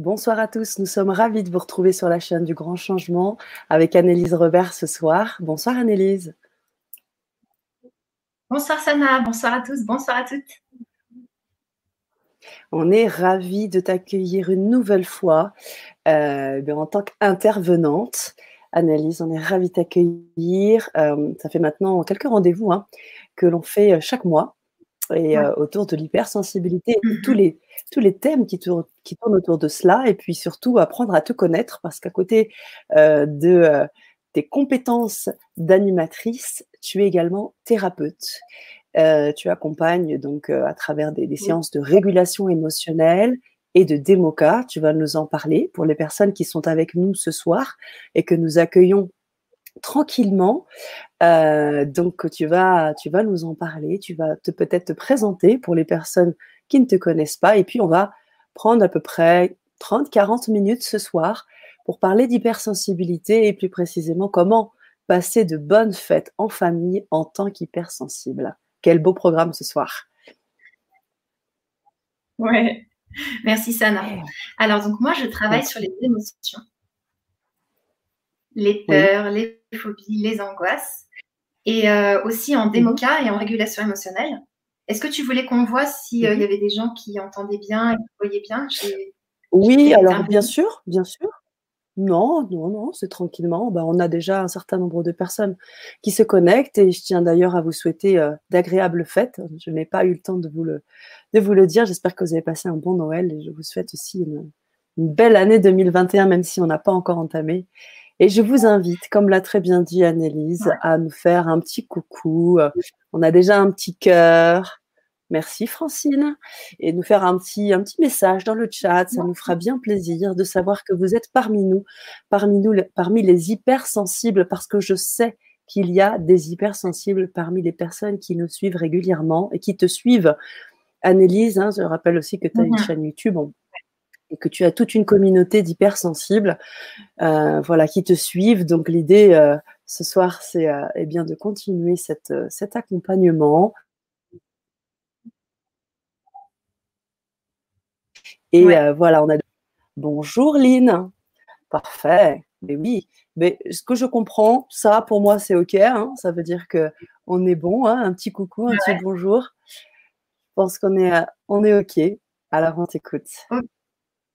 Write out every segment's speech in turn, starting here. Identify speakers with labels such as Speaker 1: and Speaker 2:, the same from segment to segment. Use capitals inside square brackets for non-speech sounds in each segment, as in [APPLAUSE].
Speaker 1: Bonsoir à tous, nous sommes ravis de vous retrouver sur la chaîne du Grand Changement avec Annelise Robert ce soir. Bonsoir Annelise.
Speaker 2: Bonsoir Sana, bonsoir à tous, bonsoir à toutes.
Speaker 1: On est ravis de t'accueillir une nouvelle fois euh, ben, en tant qu'intervenante. Annelise, on est ravis de t'accueillir. Euh, ça fait maintenant quelques rendez-vous hein, que l'on fait euh, chaque mois et autour de l'hypersensibilité, mmh tous les, tous les thèmes qui tournent, qui tournent autour de cela, et puis surtout apprendre à te connaître, parce qu'à côté de tes compétences d'animatrice, tu es également thérapeute. tu accompagnes donc à travers des, des, séances de régulation émotionnelle et de démoca. Tu vas nous en parler pour les personnes qui sont avec nous ce soir et que nous accueillons tranquillement. Euh, donc tu vas, tu vas nous en parler, tu vas te peut-être te présenter pour les personnes qui ne te connaissent pas, et puis on va prendre à peu près 30-40 minutes ce soir pour parler d'hypersensibilité et plus précisément comment passer de bonnes fêtes en famille en tant qu'hypersensible. Quel beau programme ce soir.
Speaker 2: Ouais, merci Sana. Alors donc moi je travaille sur les émotions les peurs, les phobies, les angoisses, et euh, aussi en démoca et en régulation émotionnelle. Est-ce que tu voulais qu'on voit s'il euh, y avait des gens qui entendaient bien et qui voyaient bien?
Speaker 1: Oui, alors bien sûr, bien sûr. Non, non, non, c'est tranquillement. Ben, on a déjà un certain nombre de personnes qui se connectent et je tiens d'ailleurs à vous souhaiter euh, d'agréables fêtes. Je n'ai pas eu le temps de vous le, de vous le dire. J'espère que vous avez passé un bon Noël et je vous souhaite aussi une, une belle année 2021, même si on n'a pas encore entamé. Et je vous invite, comme l'a très bien dit Annelise, à nous faire un petit coucou. On a déjà un petit cœur. Merci Francine. Et nous faire un petit, un petit message dans le chat. Ça nous fera bien plaisir de savoir que vous êtes parmi nous, parmi nous, parmi les hypersensibles, parce que je sais qu'il y a des hypersensibles parmi les personnes qui nous suivent régulièrement et qui te suivent. Annelise, hein, je rappelle aussi que tu as une mmh chaîne YouTube et que tu as toute une communauté d'hypersensibles euh, voilà, qui te suivent. Donc l'idée euh, ce soir, c'est euh, eh bien de continuer cette, cet accompagnement. Et voilà, on a. Bonjour Lynn. Parfait. Mais oui. Mais ce que je comprends, ça pour moi c'est ok. Hein. Ça veut dire que on est bon. Hein. Un petit coucou, un petit bonjour. Je pense qu'on est, on est ok. Alors on t'écoute.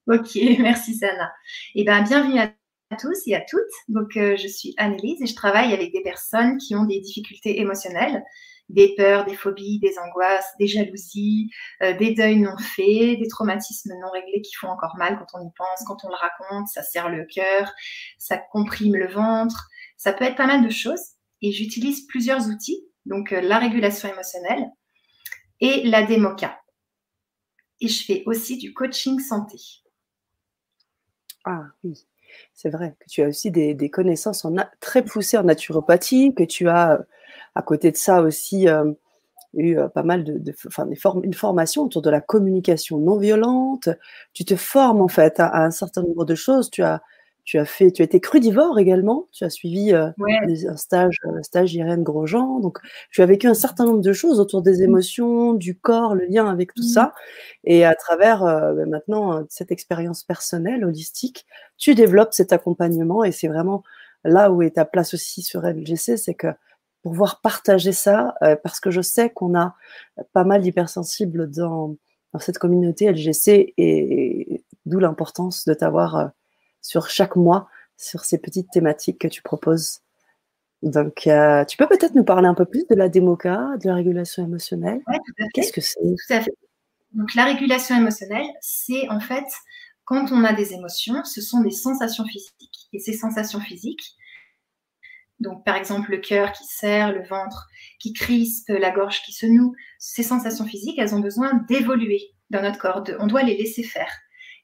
Speaker 2: Ok, [LAUGHS] merci Sana. Eh bien, bienvenue à tous et à toutes. Donc, euh, je suis Annelise et je travaille avec des personnes qui ont des difficultés émotionnelles, des peurs, des phobies, des angoisses, des jalousies, euh, des deuils non faits, des traumatismes non réglés qui font encore mal quand on y pense, quand on le raconte, ça serre le cœur, ça comprime le ventre, ça peut être pas mal de choses. Et j'utilise plusieurs outils, donc euh, la régulation émotionnelle et la démoca. Et je fais aussi du coaching santé.
Speaker 1: Ah oui, c'est vrai que tu as aussi des, connaissances en très poussées en naturopathie, que tu as à côté de ça aussi eu pas mal de, enfin, une formation autour de la communication non violente. Tu te formes en fait à un certain nombre de choses. Tu as tu as fait, tu as été crudivore également. Tu as suivi euh, un stage, un stage Irène Grosjean. Donc, tu as vécu un certain nombre de choses autour des mmh. émotions, du corps, le lien avec tout mmh. ça. Et à travers euh, ben maintenant euh, cette expérience personnelle, holistique, tu développes cet accompagnement. Et c'est vraiment là où est ta place aussi sur LGC, c'est que pouvoir partager ça, parce que je sais qu'on a pas mal d'hypersensibles dans, dans cette communauté LGC et d'où l'importance de t'avoir sur chaque mois sur ces petites thématiques que tu proposes. Donc, euh, tu peux peut-être nous parler un peu plus de la démoca, de la régulation émotionnelle?
Speaker 2: Oui, tout à fait. Qu'est-ce que c'est? Tout à fait. Donc, la régulation émotionnelle, c'est en fait quand on a des émotions, ce sont des sensations physiques. Et ces sensations physiques, donc par exemple le cœur qui serre, le ventre qui crispe, la gorge qui se noue, ces sensations physiques, elles ont besoin d'évoluer dans notre corps. on doit les laisser faire.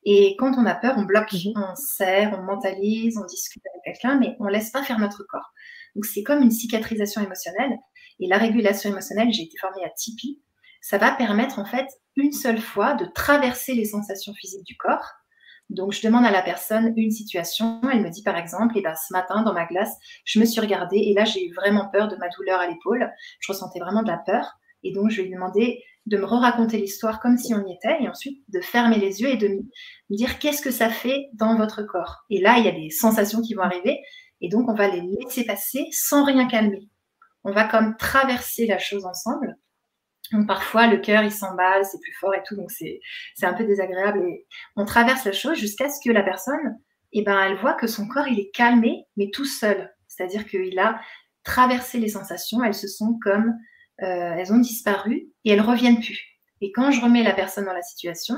Speaker 2: Et quand on a peur, on bloque, mhm. on serre, on mentalise, on discute avec quelqu'un, mais on laisse pas faire notre corps. Donc c'est comme une cicatrisation émotionnelle. Et la régulation émotionnelle, j'ai été formée à Tipeee, ça va permettre en fait une seule fois de traverser les sensations physiques du corps. Donc je demande à la personne une situation, elle me dit par exemple, et eh ben, ce matin dans ma glace, je me suis regardée et là j'ai eu vraiment peur de ma douleur à l'épaule, je ressentais vraiment de la peur. Et donc je lui ai demandé de me re-raconter l'histoire comme si on y était, et ensuite de fermer les yeux et de me dire qu'est-ce que ça fait dans votre corps. Et là, il y a des sensations qui vont arriver, et donc on va les laisser passer sans rien calmer. On va comme traverser la chose ensemble. Donc parfois le cœur il s'emballe, c'est plus fort et tout, donc c'est un peu désagréable. Et on traverse la chose jusqu'à ce que la personne, eh ben, elle voit que son corps il est calmé, mais tout seul. C'est-à-dire qu'il a traversé les sensations, elles se sont comme elles ont disparu et elles reviennent plus. Et quand je remets la personne dans la situation,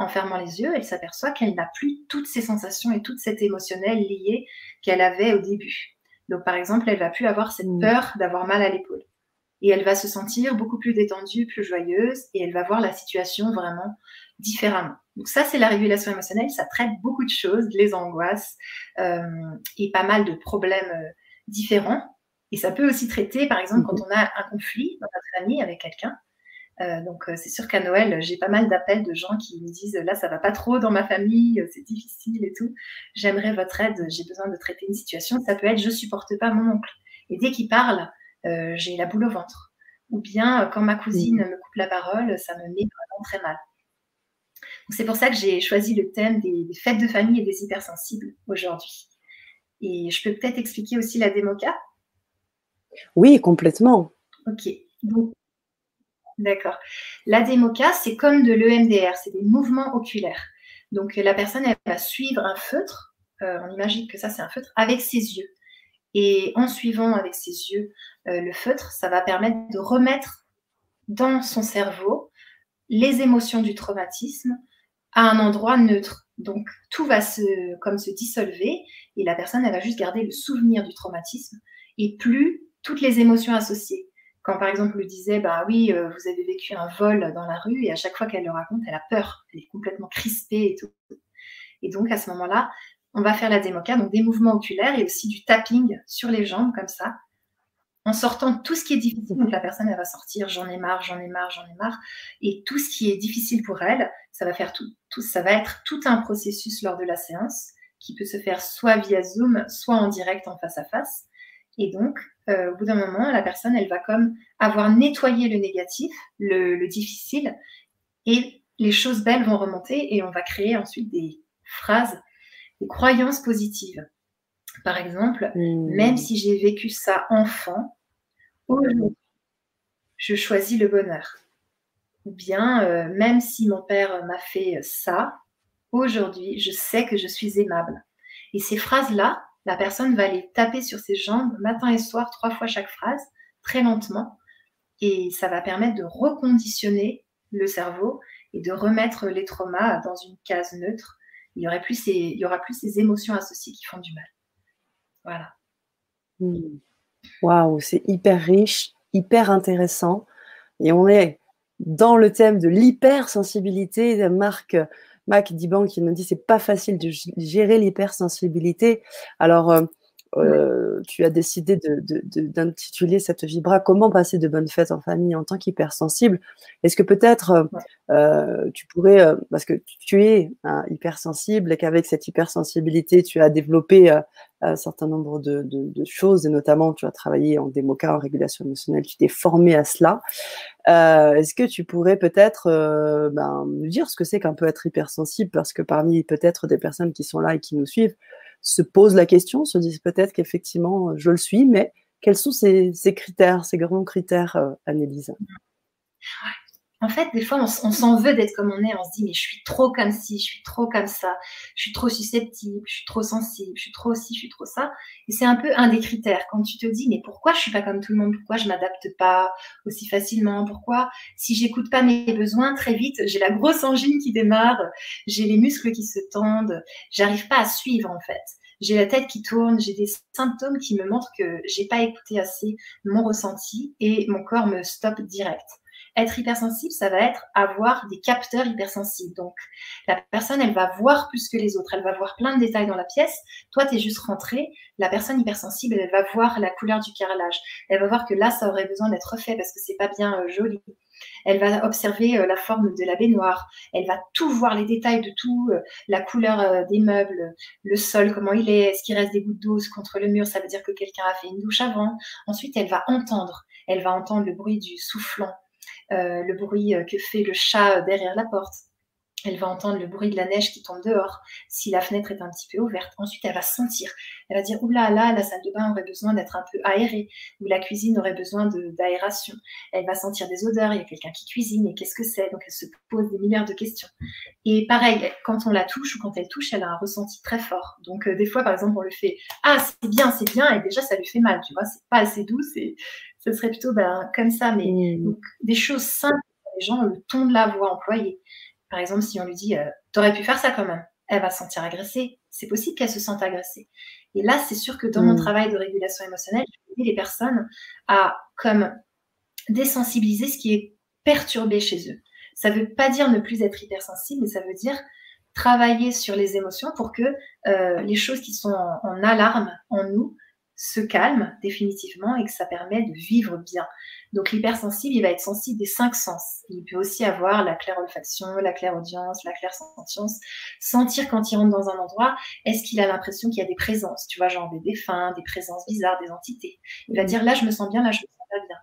Speaker 2: en fermant les yeux, elle s'aperçoit qu'elle n'a plus toutes ces sensations et toute cette émotionnelle liée qu'elle avait au début. Donc, par exemple, elle va plus avoir cette peur d'avoir mal à l'épaule. Et elle va se sentir beaucoup plus détendue, plus joyeuse, et elle va voir la situation vraiment différemment. Donc ça, c'est la régulation émotionnelle. Ça traite beaucoup de choses, les angoisses euh, et pas mal de problèmes euh, différents. Et ça peut aussi traiter, par exemple, quand mhm. on a un conflit dans notre famille avec quelqu'un. Euh, donc, euh, c'est sûr qu'à Noël, j'ai pas mal d'appels de gens qui me disent là, ça va pas trop dans ma famille, euh, c'est difficile et tout. J'aimerais votre aide, j'ai besoin de traiter une situation. Ça peut être je supporte pas mon oncle. Et dès qu'il parle, j'ai la boule au ventre. Ou bien quand ma cousine me coupe la parole, ça me met vraiment très mal. C'est pour ça que j'ai choisi le thème des, des, fêtes de famille et des hypersensibles aujourd'hui. Et je peux peut-être expliquer aussi la démoca
Speaker 1: oui, complètement.
Speaker 2: Ok. D'accord. La démoca, c'est comme de l'EMDR, c'est des mouvements oculaires. Donc, la personne, elle va suivre un feutre, euh, on imagine que ça, c'est un feutre, avec ses yeux. Et en suivant avec ses yeux euh, le feutre, ça va permettre de remettre dans son cerveau les émotions du traumatisme à un endroit neutre. Donc, tout va se, comme se dissolver et la personne, elle va juste garder le souvenir du traumatisme et plus toutes les émotions associées. Quand par exemple lui disait, bah oui, euh, vous avez vécu un vol dans la rue, et à chaque fois qu'elle le raconte, elle a peur, elle est complètement crispée et tout. Et donc à ce moment-là, on va faire la démoca, donc des mouvements oculaires et aussi du tapping sur les jambes comme ça, en sortant tout ce qui est difficile. Donc la personne, elle va sortir, j'en ai marre, j'en ai marre, j'en ai marre, et tout ce qui est difficile pour elle, ça va faire tout, tout, ça va être tout un processus lors de la séance qui peut se faire soit via Zoom, soit en direct en face à face. Et donc, euh, au bout d'un moment, la personne, elle va comme avoir nettoyé le négatif, le, difficile, et les choses belles vont remonter et on va créer ensuite des phrases, des croyances positives. Par exemple, hmm. même si j'ai vécu ça enfant, aujourd'hui, je choisis le bonheur. Ou bien, euh, même si mon père m'a fait ça, aujourd'hui, je sais que je suis aimable. Et ces phrases-là, la personne va aller taper sur ses jambes matin et soir, trois fois chaque phrase, très lentement. Et ça va permettre de reconditionner le cerveau et de remettre les traumas dans une case neutre. Il y, aurait plus ces, il y aura plus ces émotions associées qui font du mal. Voilà.
Speaker 1: Hmm. Waouh, c'est hyper riche, hyper intéressant. Et on est dans le thème de l'hypersensibilité. Marc Mac Diban qui nous dit c'est pas facile de gérer l'hypersensibilité. Alors, euh, euh, tu as décidé d'intituler cette vibra Comment passer de bonnes fêtes en famille en tant qu'hypersensible? Est-ce que peut-être euh, tu pourrais, parce que tu es hypersensible et qu'avec cette hypersensibilité, tu as développé un certain nombre de, choses et notamment tu as travaillé en démoca, en régulation émotionnelle, tu t'es formé à cela. Est-ce que tu pourrais peut-être ben, nous dire ce que c'est qu'un peu être hypersensible? Parce que parmi peut-être des personnes qui sont là et qui nous suivent, se posent la question, se disent peut-être qu'effectivement, je le suis, mais quels sont ces, critères, ces grands critères, euh, Annelise?
Speaker 2: En fait, des fois, on, s'en veut d'être comme on est. On se dit, mais je suis trop comme ci, je suis trop comme ça, je suis trop susceptible, je suis trop sensible, je suis trop ci, je suis trop ça. Et c'est un peu un des critères. Quand tu te dis, mais pourquoi je suis pas comme tout le monde? Pourquoi je m'adapte pas aussi facilement? Pourquoi, si j'écoute pas mes besoins, très vite, j'ai la grosse angine qui démarre, j'ai les muscles qui se tendent, j'arrive pas à suivre en fait j'ai la tête qui tourne, j'ai des symptômes qui me montrent que j'ai pas écouté assez mon ressenti et mon corps me stoppe direct. Être hypersensible, ça va être avoir des capteurs hypersensibles. Donc, la personne, elle va voir plus que les autres. Elle va voir plein de détails dans la pièce. Toi, tu es juste rentré. La personne hypersensible, elle va voir la couleur du carrelage. Elle va voir que là, ça aurait besoin d'être refait parce que c'est pas bien euh, joli. Elle va observer euh, la forme de la baignoire. Elle va tout voir, les détails de tout, euh, la couleur des meubles, le sol, comment il est, est-ce qu'il reste des gouttes d'eau contre le mur, ça veut dire que quelqu'un a fait une douche avant. Ensuite, elle va entendre. Elle va entendre le bruit du soufflant le bruit que fait le chat derrière la porte elle va entendre le bruit de la neige qui tombe dehors, si la fenêtre est un petit peu ouverte. Ensuite, elle va sentir. Elle va dire, oula, là, la salle de bain aurait besoin d'être un peu aérée, ou la cuisine aurait besoin d'aération. Elle va sentir des odeurs, il y a quelqu'un qui cuisine, et qu'est-ce que c'est? Donc, elle se pose des milliards de questions. Et pareil, quand on la touche ou quand elle touche, elle a un ressenti très fort. Donc, euh, des fois, par exemple, on le fait, ah, c'est bien, c'est bien, et déjà, ça lui fait mal, tu vois, c'est pas assez doux, ce serait plutôt ben, comme ça. Mais mmh. donc, des choses simples, les gens, le ton de la voix employée. Par exemple, si on lui dit, euh, t'aurais pu faire ça quand même, elle va se sentir agressée. C'est possible qu'elle se sente agressée. Et là, c'est sûr que dans mon mm. travail de régulation émotionnelle, je les personnes à comme désensibiliser ce qui est perturbé chez eux. Ça ne veut pas dire ne plus être hypersensible, mais ça veut dire travailler sur les émotions pour que euh, les choses qui sont en, alarme en nous se calment définitivement et que ça permet de vivre bien. Donc l'hypersensible, il va être sensible des cinq sens. Il peut aussi avoir la claire olfaction, la claire audience, la claire sentience. Sentir quand il rentre dans un endroit, est-ce qu'il a l'impression qu'il y a des présences, tu vois, genre des défunts, des présences bizarres, des entités. Il va dire là je me sens bien, là je me sens pas bien.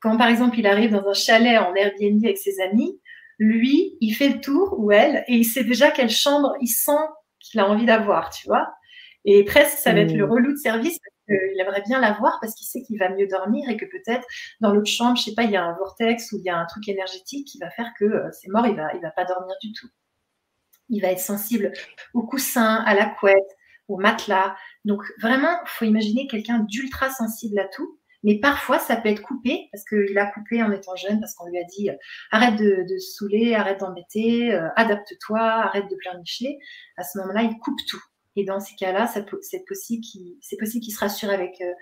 Speaker 2: Quand par exemple il arrive dans un chalet en Airbnb avec ses amis, lui, il fait le tour ou elle et il sait déjà quelle chambre il sent qu'il a envie d'avoir, tu vois? Et presque, ça va être le mmh. relou de service il aimerait bien la voir parce qu'il sait qu'il va mieux dormir et que peut-être dans l'autre chambre, je sais pas, il y a un vortex ou il y a un truc énergétique qui va faire que euh, c'est mort, il va, il va pas dormir du tout. Il va être sensible au coussin, à la couette, au matelas. Donc vraiment, faut imaginer quelqu'un d'ultra sensible à tout. Mais parfois, ça peut être coupé parce qu'il a coupé en étant jeune, parce qu'on lui a dit euh, arrête de, de saouler, arrête d'embêter, euh, adapte-toi, arrête de pleurnicher. À ce moment-là, il coupe tout. Et dans ces cas-là, c'est possible qu'il se rassure avec euh,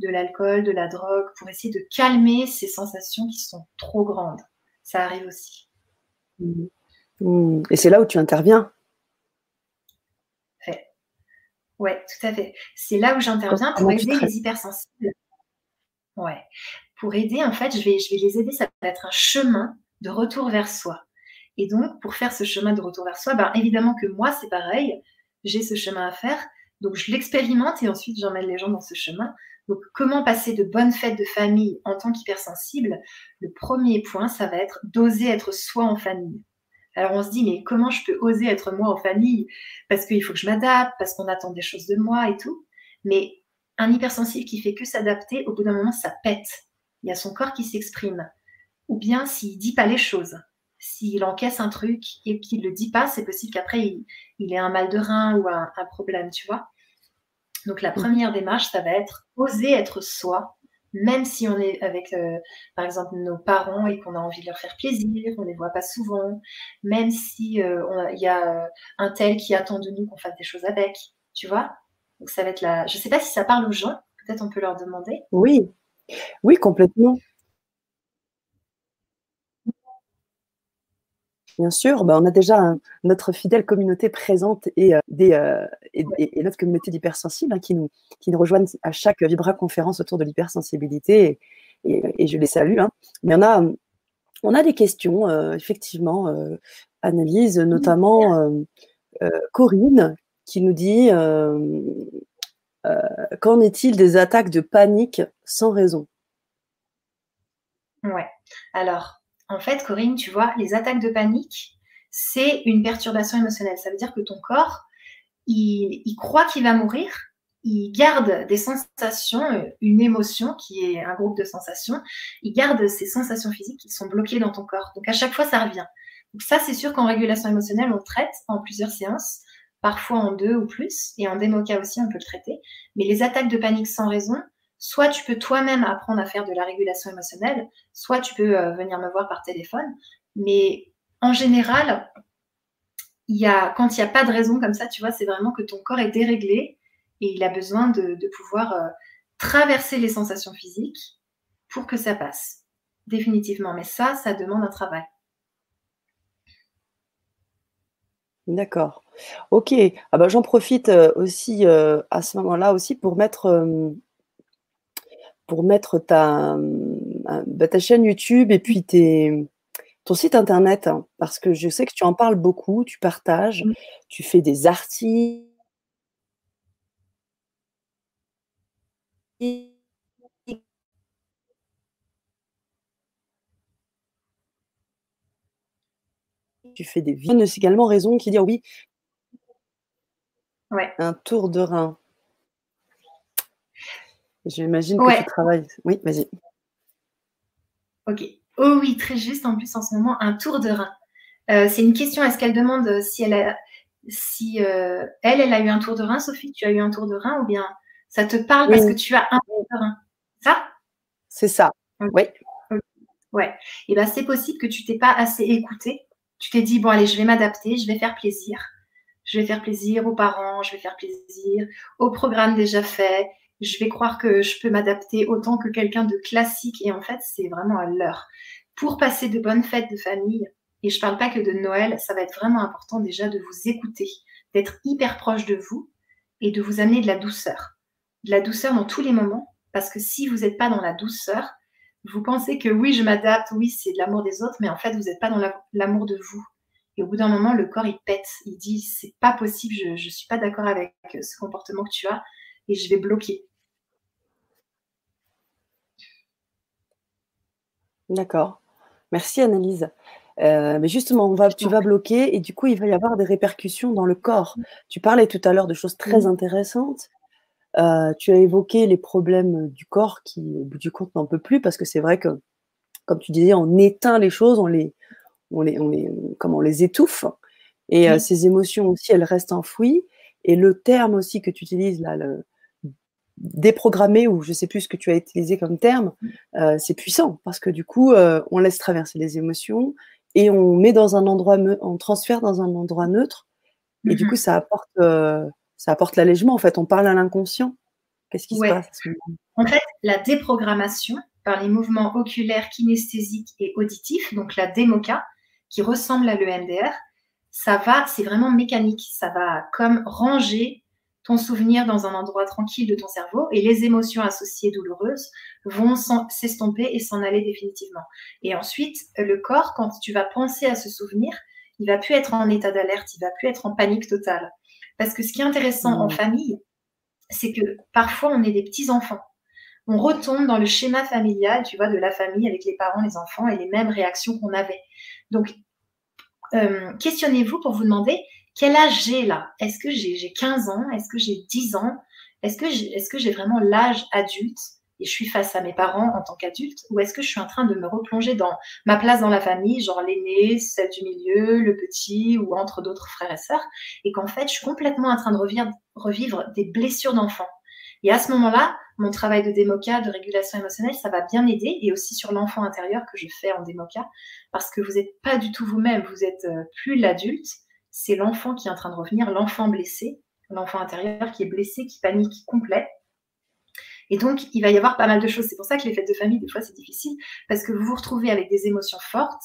Speaker 2: de l'alcool, de la drogue, pour essayer de calmer ces sensations qui sont trop grandes. Ça arrive aussi.
Speaker 1: Mmh. Mmh. Et c'est là où tu interviens.
Speaker 2: Ouais, tout à fait. C'est là où j'interviens pour aider les hypersensibles. Ouais. Pour aider, en fait, je vais, je vais les aider. Ça va être un chemin de retour vers soi. Et donc, pour faire ce chemin de retour vers soi, ben, évidemment que moi, c'est pareil j'ai ce chemin à faire. Donc, je l'expérimente et ensuite, j'emmène les gens dans ce chemin. Donc, comment passer de bonnes fêtes de famille en tant qu'hypersensible? Le premier point, ça va être d'oser être soi en famille. Alors, on se dit, mais comment je peux oser être moi en famille? Parce qu'il faut que je m'adapte, parce qu'on attend des choses de moi et tout. Mais un hypersensible qui fait que s'adapter, au bout d'un moment, ça pète. Il y a son corps qui s'exprime. Ou bien s'il dit pas les choses s'il encaisse un truc et qu'il ne le dit pas, c'est possible qu'après, il, il, ait un mal de rein ou un, problème, tu vois. Donc, la première démarche, ça va être oser être soi, même si on est avec, euh, par exemple, nos parents et qu'on a envie de leur faire plaisir, on ne les voit pas souvent, même si euh, il y a euh, un tel qui attend de nous qu'on fasse des choses avec, tu vois. Donc, ça va être la... Je ne sais pas si ça parle aux gens, peut-être on peut leur demander.
Speaker 1: Oui, oui, complètement. Bien sûr, bah, on a déjà notre fidèle communauté présente et, euh, des, euh, et, notre communauté d'hypersensibles hein, qui, nous, qui nous rejoignent à chaque Vibra conférence autour de l'hypersensibilité et, je les salue. Hein. Mais on a, on a des questions, euh, effectivement, analyse, notamment Corinne qui nous dit Qu'en est-il des attaques de panique sans raison?
Speaker 2: Ouais. Alors, en fait, Corinne, tu vois, les attaques de panique, c'est une perturbation émotionnelle. Ça veut dire que ton corps, il, croit qu'il va mourir, il garde des sensations, une émotion qui est un groupe de sensations, il garde ces sensations physiques qui sont bloquées dans ton corps. Donc à chaque fois, ça revient. Donc ça, c'est sûr qu'en régulation émotionnelle, on traite en plusieurs séances, parfois en deux ou plus, et en démoca aussi, on peut le traiter. Mais les attaques de panique sans raison, soit tu peux toi-même apprendre à faire de la régulation émotionnelle, soit tu peux euh, venir me voir par téléphone. Mais en général, quand il n'y a pas de raison comme ça, tu vois, c'est vraiment que ton corps est déréglé et il a besoin de, pouvoir euh, traverser les sensations physiques pour que ça passe. Définitivement. Mais ça, ça demande un travail.
Speaker 1: D'accord. Ok. Ah bah, J'en profite euh, aussi à ce moment-là aussi pour mettre pour mettre ta, euh, bah, ta chaîne YouTube et puis tes, ton site internet, hein, parce que je sais que tu en parles beaucoup, tu partages, mmh. tu fais des articles. Tu fais des vidéos. C'est également raison qui dit ah
Speaker 2: oui.
Speaker 1: Un tour de rein. J'imagine que tu travailles. Oui, vas-y.
Speaker 2: Ok. Oh oui, très juste. En plus, en ce moment, un tour de rein. Euh, c'est une question. Est-ce qu'elle demande si elle a, si euh, elle, elle a eu un tour de rein, Sophie, tu as eu un tour de rein, ou bien ça te parle parce que tu as un tour de rein? Ça?
Speaker 1: C'est ça. Oui.
Speaker 2: Ouais. Et ben c'est possible que tu t'es pas assez écouté. Tu t'es dit bon allez, je vais m'adapter, je vais faire plaisir. Je vais faire plaisir aux parents, je vais faire plaisir au programme déjà fait. Je vais croire que je peux m'adapter autant que quelqu'un de classique. Et en fait, c'est vraiment à l'heure. Pour passer de bonnes fêtes de famille, et je parle pas que de Noël, ça va être vraiment important déjà de vous écouter, d'être hyper proche de vous et de vous amener de la douceur. De la douceur dans tous les moments, parce que si vous n'êtes pas dans la douceur, vous pensez que oui, je m'adapte, oui, c'est de l'amour des autres, mais en fait, vous n'êtes pas dans l'amour de vous. Et au bout d'un moment, le corps, il pète. Il dit, c'est pas possible, je ne suis pas d'accord avec ce comportement que tu as et je vais bloquer.
Speaker 1: D'accord. Merci, Annelise. Euh, mais justement, on va, tu vas bloquer et du coup, il va y avoir des répercussions dans le corps. Tu parlais tout à l'heure de choses très intéressantes. Euh, tu as évoqué les problèmes du corps qui, au bout du compte, n'en peut plus parce que c'est vrai que, comme tu disais, on éteint les choses, on les, on les, on les, comment, on les étouffe. Et euh, ces émotions aussi, elles restent enfouies. Et le terme aussi que tu utilises là, le déprogrammer, ou je sais plus ce que tu as utilisé comme terme, euh, c'est puissant parce que du coup, on laisse traverser les émotions et on met dans un endroit, on transfère dans un endroit neutre. Et du mmh coup, ça apporte ça apporte l'allègement. En fait, on parle à l'inconscient. Qu'est-ce qui se passe
Speaker 2: En fait, la déprogrammation par les mouvements oculaires, kinesthésiques et auditifs, donc la DEMOCA, qui ressemble à l'EMDR, ça va, c'est vraiment mécanique. Ça va comme ranger ton souvenir dans un endroit tranquille de ton cerveau et les émotions associées douloureuses vont s'estomper et s'en aller définitivement. Et ensuite, le corps, quand tu vas penser à ce souvenir, il va plus être en état d'alerte, il va plus être en panique totale. Parce que ce qui est intéressant en mmh. famille, c'est que parfois on est des petits-enfants. On retombe dans le schéma familial, tu vois, de la famille avec les parents, les enfants et les mêmes réactions qu'on avait. Donc, euh, questionnez-vous pour vous demander quel âge j'ai là? Est-ce que j'ai 15 ans? Est-ce que j'ai 10 ans? Est-ce que j'ai vraiment l'âge adulte et je suis face à mes parents en tant qu'adulte? Ou est-ce que je suis en train de me replonger dans ma place dans la famille, genre l'aîné, celle du milieu, le petit ou entre d'autres frères et sœurs? Et qu'en fait je suis complètement en train de revivre, des blessures d'enfant. Et à ce moment-là, mon travail de démoca, de régulation émotionnelle, ça va bien m'aider et aussi sur l'enfant intérieur que je fais en démoca parce que vous n'êtes pas du tout vous-même, vous êtes euh, plus l'adulte, c'est l'enfant qui est en train de revenir, l'enfant blessé, l'enfant intérieur qui est blessé, qui panique complet et donc, il va y avoir pas mal de choses. C'est pour ça que les fêtes de famille, des fois, c'est difficile, parce que vous vous retrouvez avec des émotions fortes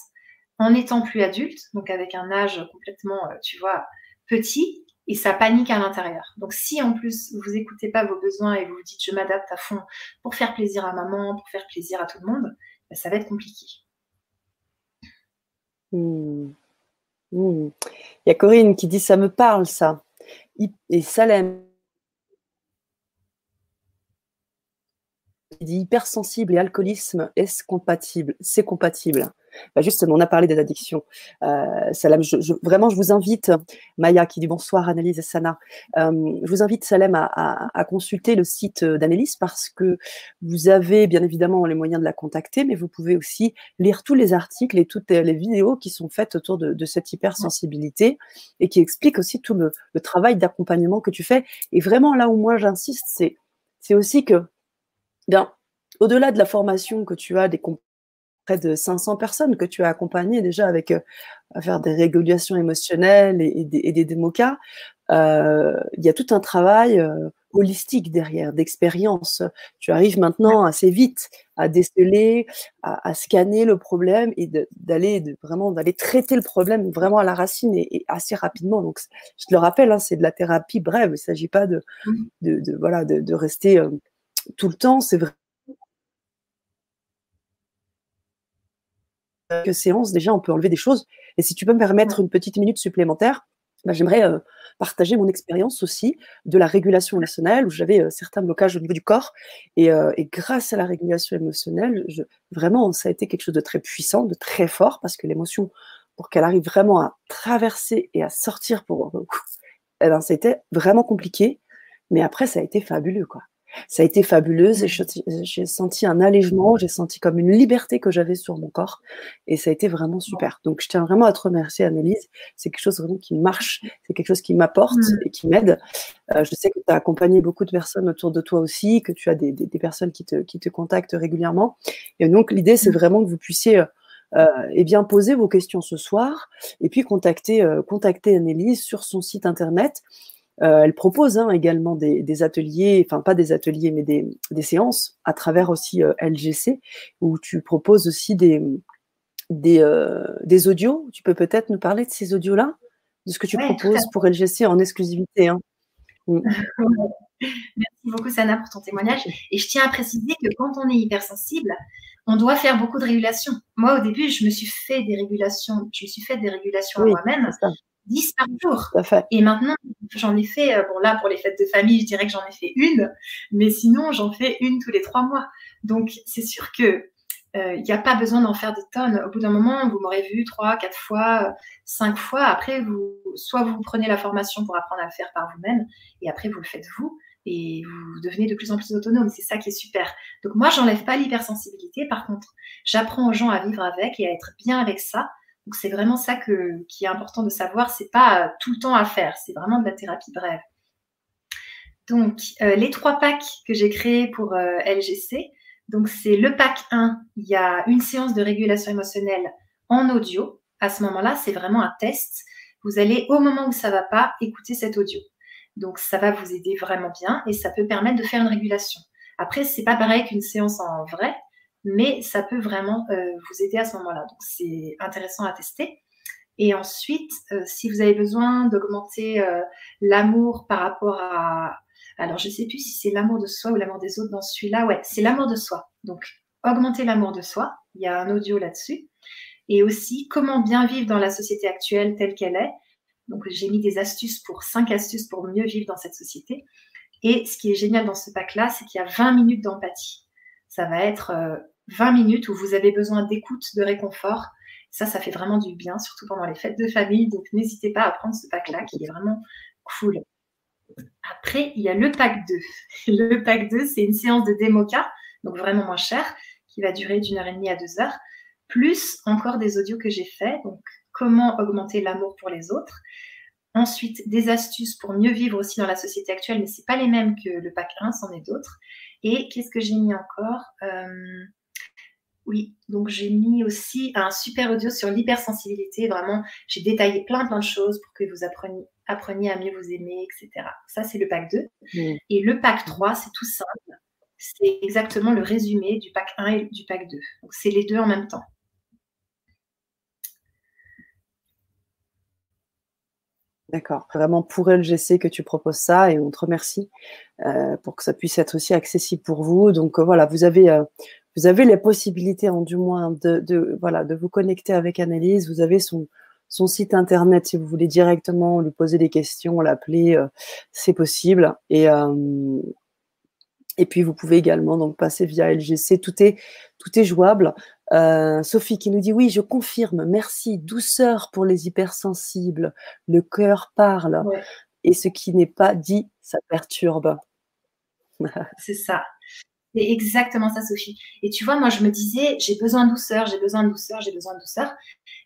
Speaker 2: en étant plus adulte, donc avec un âge complètement, euh, tu vois, petit, et ça panique à l'intérieur. Donc, si en plus, vous n'écoutez pas vos besoins et vous vous dites, je m'adapte à fond pour faire plaisir à maman, pour faire plaisir à tout le monde, ben, ça va être compliqué.
Speaker 1: Hmm. Hmm. Il y a Corinne qui dit, ça me parle, ça. Et Salem dit hypersensible et alcoolisme, est-ce compatible? C'est compatible. Bah justement, on a parlé des addictions. Euh, Salam, je, vraiment, je vous invite, Maya qui dit bonsoir, Annelise et Sana, euh, je vous invite, Salem, à, consulter le site d'Annelise parce que vous avez bien évidemment les moyens de la contacter, mais vous pouvez aussi lire tous les articles et toutes les vidéos qui sont faites autour de, cette hypersensibilité et qui expliquent aussi tout le, travail d'accompagnement que tu fais. Et vraiment, là où moi j'insiste, c'est, aussi que Bien, au-delà de la formation que tu as, des près de 500 personnes que tu as accompagnées déjà avec euh, à faire des régulations émotionnelles et, des, et démocas, euh, il y a tout un travail euh, holistique derrière, d'expérience. Tu arrives maintenant assez vite à déceler, à, scanner le problème et d'aller vraiment d'aller traiter le problème vraiment à la racine et, assez rapidement. Donc, je te le rappelle, hein, c'est de la thérapie brève. Il ne s'agit pas de, mmh. de, voilà de, de rester tout le temps, c'est vrai. Que séance, déjà, on peut enlever des choses. Et si tu peux me permettre une petite minute supplémentaire, bah, j'aimerais euh, partager mon expérience aussi de la régulation émotionnelle, où j'avais euh, certains blocages au niveau du corps. Et, euh, et grâce à la régulation émotionnelle, je, vraiment, ça a été quelque chose de très puissant, de très fort, parce que l'émotion pour qu'elle arrive vraiment à traverser et à sortir pour. [LAUGHS] Eh ben, c'était vraiment compliqué. Mais après, ça a été fabuleux, quoi. Ça a été fabuleux. J'ai senti un allègement, j'ai senti comme une liberté que j'avais sur mon corps. Et ça a été vraiment super. Donc, je tiens vraiment à te remercier, Annelise. C'est quelque chose vraiment qui marche, c'est quelque chose qui m'apporte mmh. et qui m'aide. Euh, je sais que tu as accompagné beaucoup de personnes autour de toi aussi, que tu as des, personnes qui te, qui te contactent régulièrement. Et donc, l'idée, c'est mmh. vraiment que vous puissiez. Euh, euh, eh bien, poser vos questions ce soir et puis contacter, euh, contacter Annelise sur son site internet euh, elle propose hein, également des, ateliers, enfin pas des ateliers, mais des, séances à travers aussi euh, LGC, où tu proposes aussi des, euh, des, audios. Tu peux peut-être nous parler de ces audios-là, de ce que tu proposes pour LGC en exclusivité. Hein.
Speaker 2: Mm. [LAUGHS] Merci beaucoup, Sana, pour ton témoignage. Et je tiens à préciser que quand on est hypersensible, on doit faire beaucoup de régulations. Moi, au début, je me suis fait des régulations, je me suis fait des régulations à moi-même 10 par jour. Et maintenant, j'en ai fait, euh, bon là, pour les fêtes de famille, je dirais que j'en ai fait une, mais sinon, j'en fais une tous les trois mois. Donc, c'est sûr que euh, il n'y a pas besoin d'en faire des tonnes. Au bout d'un moment, vous m'aurez vu trois, quatre fois, cinq fois. Après, vous, soit vous prenez la formation pour apprendre à le faire par vous-même, et après, vous le faites vous, et vous devenez de plus en plus autonome. C'est ça qui est super. Donc, moi, j'enlève pas l'hypersensibilité. Par contre, j'apprends aux gens à vivre avec et à être bien avec ça donc c'est vraiment ça que, qui est important de savoir. C'est pas euh, tout le temps à faire, c'est vraiment de la thérapie brève. Donc euh, les trois packs que j'ai créés pour euh, LGC, donc c'est le pack 1, il y a une séance de régulation émotionnelle en audio. À ce moment-là, c'est vraiment un test. Vous allez au moment où ça va pas écouter cet audio. Donc ça va vous aider vraiment bien et ça peut permettre de faire une régulation. Après, c'est pas pareil qu'une séance en vrai mais ça peut vraiment euh, vous aider à ce moment-là. Donc c'est intéressant à tester. Et ensuite, euh, si vous avez besoin d'augmenter euh, l'amour par rapport à... Alors je ne sais plus si c'est l'amour de soi ou l'amour des autres dans celui-là. Ouais, c'est l'amour de soi. Donc augmenter l'amour de soi. Il y a un audio là-dessus. Et aussi comment bien vivre dans la société actuelle telle qu'elle est. Donc j'ai mis des astuces pour cinq astuces pour mieux vivre dans cette société. Et ce qui est génial dans ce pack-là, c'est qu'il y a 20 minutes d'empathie. Ça va être 20 minutes où vous avez besoin d'écoute, de réconfort. Ça, ça fait vraiment du bien, surtout pendant les fêtes de famille. Donc, n'hésitez pas à prendre ce pack-là qui est vraiment cool. Après, il y a le pack 2. [LAUGHS] Le pack 2, c'est une séance de démoca, donc vraiment moins cher, qui va durer d'une heure et demie à deux heures, plus encore des audios que j'ai faits. Donc, comment augmenter l'amour pour les autres. Ensuite, des astuces pour mieux vivre aussi dans la société actuelle, mais ce pas les mêmes que le pack 1, c'en est d'autres. Et qu'est-ce que j'ai mis encore? Euh, oui, donc j'ai mis aussi un super audio sur l'hypersensibilité. Vraiment, j'ai détaillé plein plein de choses pour que vous appreniez, appreniez à mieux vous aimer, etc. Ça, c'est le pack 2. Mmh. Et le pack 3, c'est tout simple. C'est exactement le résumé du pack 1 et du pack 2. Donc c'est les deux en même temps.
Speaker 1: D'accord. Vraiment pour LGC que tu proposes ça et on te remercie euh, pour que ça puisse être aussi accessible pour vous. Donc euh, voilà, vous avez, euh, vous avez les possibilités, en du moins, de, voilà, de vous connecter avec Annelise. Vous avez son, son site internet si vous voulez directement lui poser des questions, l'appeler, euh, c'est possible. Et, euh, et puis vous pouvez également donc passer via LGC. Tout est, tout est jouable. Euh, Sophie qui nous dit oui, je confirme. Merci. Douceur pour les hypersensibles. Le cœur parle. Et ce qui n'est pas dit, ça perturbe.
Speaker 2: C'est ça. C'est exactement ça, Sophie. Et tu vois, moi, je me disais, j'ai besoin de douceur, j'ai besoin de douceur, j'ai besoin de douceur.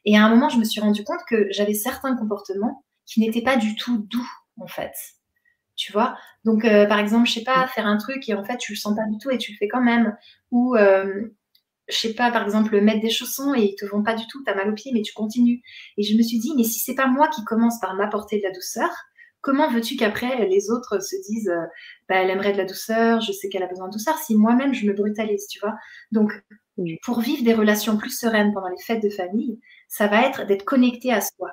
Speaker 2: Et à un moment, je me suis rendu compte que j'avais certains comportements qui n'étaient pas du tout doux, en fait. Tu vois? Donc, euh, par exemple, je sais pas, faire un truc et en fait, tu le sens pas du tout et tu le fais quand même. Ou, euh, je sais pas, par exemple, mettre des chaussons et ils te vont pas du tout, tu as mal aux pieds, mais tu continues. Et je me suis dit, mais si c'est pas moi qui commence par m'apporter de la douceur, comment veux-tu qu'après les autres se disent euh, bah, elle aimerait de la douceur, je sais qu'elle a besoin de douceur, si moi-même je me brutalise, tu vois? Donc, pour vivre des relations plus sereines pendant les fêtes de famille, ça va être d'être connecté à soi.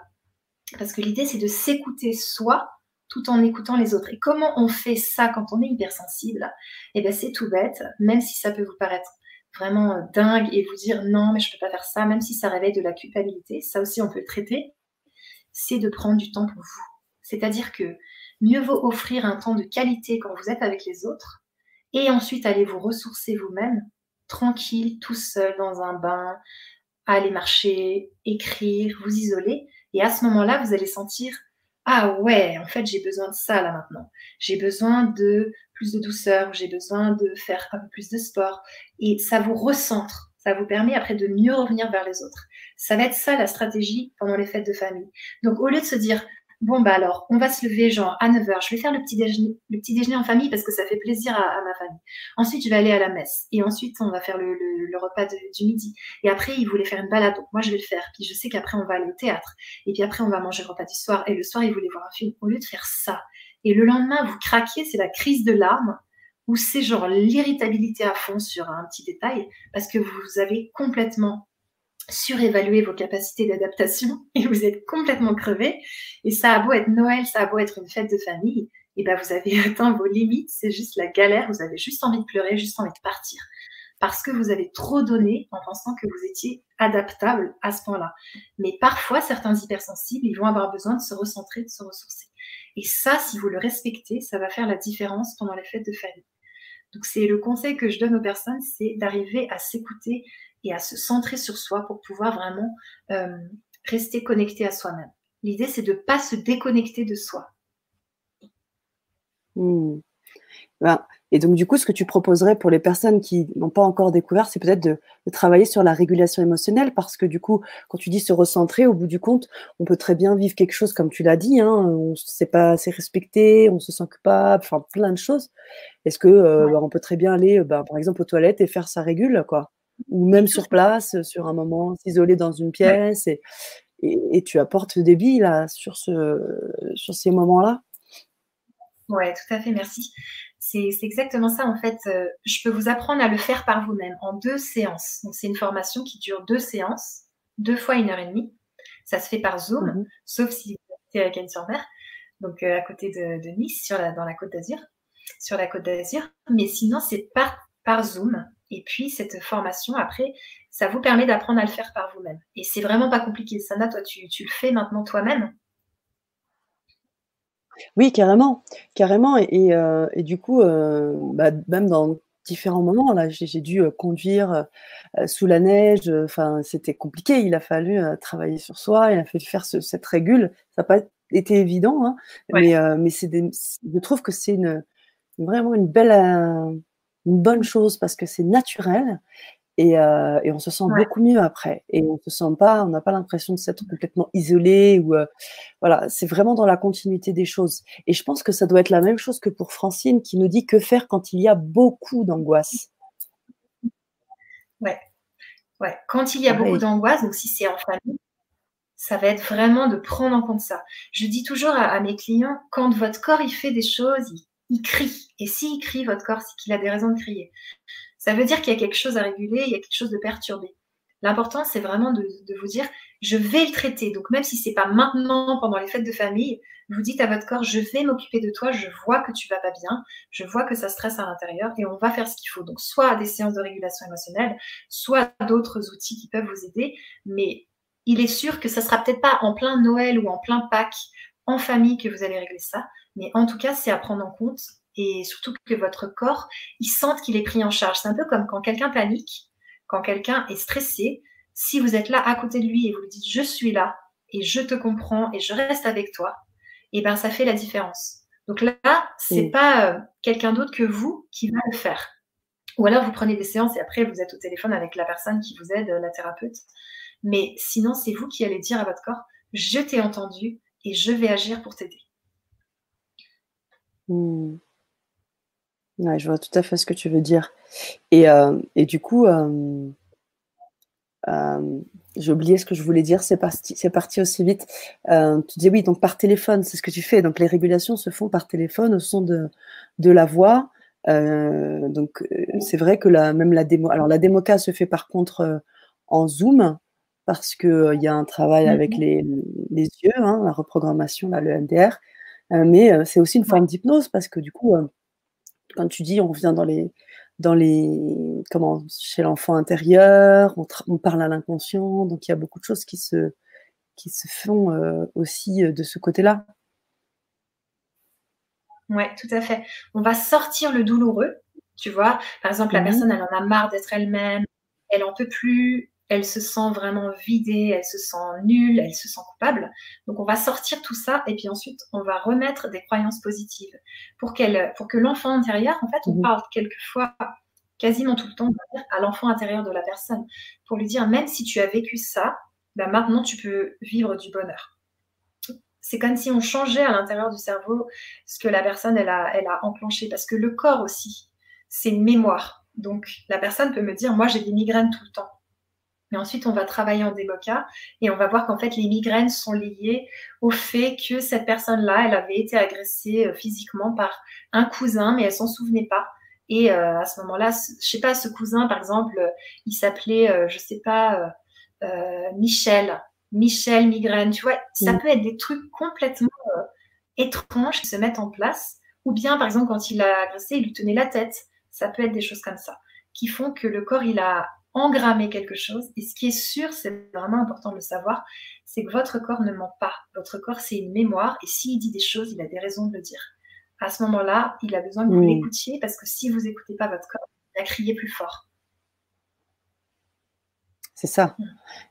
Speaker 2: Parce que l'idée, c'est de s'écouter soi tout en écoutant les autres. Et comment on fait ça quand on est hypersensible? Eh bien, c'est tout bête, même si ça peut vous paraître vraiment euh, dingue et vous dire non, mais je ne peux pas faire ça, même si ça réveille de la culpabilité, ça aussi on peut le traiter, c'est de prendre du temps pour vous c'est-à-dire que mieux vaut offrir un temps de qualité quand vous êtes avec les autres et ensuite aller vous ressourcer vous-même, tranquille, tout seul, dans un bain, aller marcher, écrire, vous isoler. Et à ce moment-là, vous allez sentir ah ouais, en fait, j'ai besoin de ça là maintenant. J'ai besoin de plus de douceur, j'ai besoin de faire un peu plus de sport. Et ça vous recentre. Ça vous permet après de mieux revenir vers les autres. Ça va être ça la stratégie pendant les fêtes de famille. Donc au lieu de se dire Bon, bah alors, on va se lever genre à 9h. Je vais faire le petit déjeuner, le petit déjeuner en famille parce que ça fait plaisir à, ma famille. Ensuite, je vais aller à la messe. Et ensuite, on va faire le, repas du midi. Et après, il voulait faire une balade. Donc, moi, je vais le faire. Puis, je sais qu'après, on va aller au théâtre. Et puis après, on va manger le repas du soir. Et le soir, il voulait voir un film. Au lieu de faire ça. Et le lendemain, vous craquez, c'est la crise de larmes ou c'est genre l'irritabilité à fond sur un petit détail parce que vous avez complètement surévaluer vos capacités d'adaptation [LAUGHS] et vous êtes complètement crevé. Et ça a beau être Noël, ça a beau être une fête de famille, et ben vous avez [LAUGHS] atteint vos limites, c'est juste la galère, vous avez juste envie de pleurer, juste envie de partir. Parce que vous avez trop donné en pensant que vous étiez adaptable à ce point-là. Mais parfois, certains hypersensibles, ils vont avoir besoin de se recentrer, de se ressourcer. Et ça, si vous le respectez, ça va faire la différence pendant les fêtes de famille. Donc c'est le conseil que je donne aux personnes, c'est d'arriver à s'écouter et à se centrer sur soi pour pouvoir vraiment euh, rester connecté à soi-même. L'idée, c'est de ne pas se déconnecter de soi.
Speaker 1: Hmm. Ben, et donc, du coup, ce que tu proposerais pour les personnes qui n'ont pas encore découvert, c'est peut-être de, travailler sur la régulation émotionnelle, parce que du coup, quand tu dis se recentrer, au bout du compte, on peut très bien vivre quelque chose comme tu l'as dit, hein, on ne sait pas assez respecté, on se sent coupable, enfin plein de choses. Est-ce que euh, ben, on peut très bien aller, ben, par exemple, aux toilettes et faire sa régule, quoi? Ou même sur place, sur un moment, s'isoler dans une pièce et, et, tu apportes des billes là, sur, ce, sur ces moments-là.
Speaker 2: Oui, tout à fait, merci. C'est exactement ça, en fait. Euh, je peux vous apprendre à le faire par vous-même en deux séances. Donc, c'est une formation qui dure deux séances, deux fois une heure et demie. Ça se fait par Zoom, mmh sauf si vous êtes à Cannes-sur-Mer, donc euh, à côté de, Nice, sur la, dans la Côte d'Azur, sur la Côte d'Azur. Mais sinon, c'est par, par Zoom. Et puis, cette formation, après, ça vous permet d'apprendre à le faire par vous-même. Et c'est vraiment pas compliqué. Sana, toi, tu, le fais maintenant toi-même?
Speaker 1: Oui, carrément. Carrément. Et, euh, du coup, euh, bah, même dans différents moments, là, j'ai dû euh, conduire sous la neige. Enfin, c'était compliqué. Il a fallu travailler sur soi. Il a fallu faire cette régule. Ça n'a pas été évident. Hein. Mais, mais je trouve que c'est une, vraiment une belle une bonne chose parce que c'est naturel et, euh, et, on se sent beaucoup mieux après. Et on se sent pas, on n'a pas l'impression de s'être complètement isolé ou euh, voilà, c'est vraiment dans la continuité des choses. Et je pense que ça doit être la même chose que pour Francine qui nous dit que faire quand il y a beaucoup d'angoisse.
Speaker 2: Ouais, ouais. Quand il y a beaucoup d'angoisse, donc si c'est en famille, ça va être vraiment de prendre en compte ça. Je dis toujours à, à mes clients, quand votre corps il fait des choses, il il crie. Et s'il crie, votre corps, c'est qu'il a des raisons de crier. Ça veut dire qu'il y a quelque chose à réguler, il y a quelque chose de perturbé. L'important, c'est vraiment de, vous dire, je vais le traiter. Donc, même si c'est pas maintenant, pendant les fêtes de famille, vous dites à votre corps, je vais m'occuper de toi, je vois que tu vas pas bien, je vois que ça stresse à l'intérieur et on va faire ce qu'il faut. Donc, soit des séances de régulation émotionnelle, soit d'autres outils qui peuvent vous aider. Mais il est sûr que ça sera peut-être pas en plein Noël ou en plein Pâques, en famille, que vous allez régler ça. Mais en tout cas, c'est à prendre en compte et surtout que votre corps, il sente qu'il est pris en charge. C'est un peu comme quand quelqu'un panique, quand quelqu'un est stressé. Si vous êtes là à côté de lui et vous lui dites je suis là et je te comprends et je reste avec toi, et eh ben ça fait la différence. Donc là, c'est pas euh, quelqu'un d'autre que vous qui va le faire. Ou alors vous prenez des séances et après vous êtes au téléphone avec la personne qui vous aide, la thérapeute. Mais sinon, c'est vous qui allez dire à votre corps je t'ai entendu et je vais agir pour t'aider.
Speaker 1: Mmh. je vois tout à fait ce que tu veux dire. Et, euh, du coup, euh, euh, j'ai oublié ce que je voulais dire, c'est parti, c'est parti aussi vite. tu dis oui, donc par téléphone, c'est ce que tu fais. Donc les régulations se font par téléphone au son de, de la voix. donc c'est vrai que la, même la démo, alors la démoca se fait par contre en Zoom parce qu'il y a un travail avec les, les yeux, hein, la reprogrammation, là, le MDR. Euh, mais euh, c'est aussi une forme d'hypnose parce que du coup, euh, quand tu dis on vient dans les dans les comment chez l'enfant intérieur, on, parle à l'inconscient, donc il y a beaucoup de choses qui se qui se font aussi de ce côté-là.
Speaker 2: Ouais, tout à fait. On va sortir le douloureux, tu vois. Par exemple, la mmh personne, elle en a marre d'être elle-même, elle en peut plus, elle se sent vraiment vidée, elle se sent nulle, elle se sent coupable. Donc on va sortir tout ça et puis ensuite on va remettre des croyances positives pour qu'elle, pour que l'enfant intérieur, en fait, on mhm. parle quelquefois quasiment tout le temps à l'enfant intérieur de la personne pour lui dire même si tu as vécu ça, ben maintenant tu peux vivre du bonheur. C'est comme si on changeait à l'intérieur du cerveau ce que la personne elle a, elle a enclenché parce que le corps aussi, c'est une mémoire. Donc la personne peut me dire moi j'ai des migraines tout le temps. Et ensuite, on va travailler en démoca et on va voir qu'en fait, les migraines sont liées au fait que cette personne-là, elle avait été agressée euh, physiquement par un cousin, mais elle s'en souvenait pas. Et euh, à ce moment-là, je sais pas, ce cousin, par exemple, euh, il s'appelait, je sais pas, Michel. Michel migraine, tu vois, ça mm. peut être des trucs complètement étranges qui se mettent en place. Ou bien, par exemple, quand il a agressé, il lui tenait la tête. Ça peut être des choses comme ça qui font que le corps, il a engrammer quelque chose. Et ce qui est sûr, c'est vraiment important de le savoir, c'est que votre corps ne ment pas. Votre corps, c'est une mémoire. Et s'il dit des choses, il a des raisons de le dire. À ce moment-là, il a besoin que vous l'écoutiez parce que si vous n'écoutez pas votre corps, il va crier plus fort.
Speaker 1: C'est ça. Mm.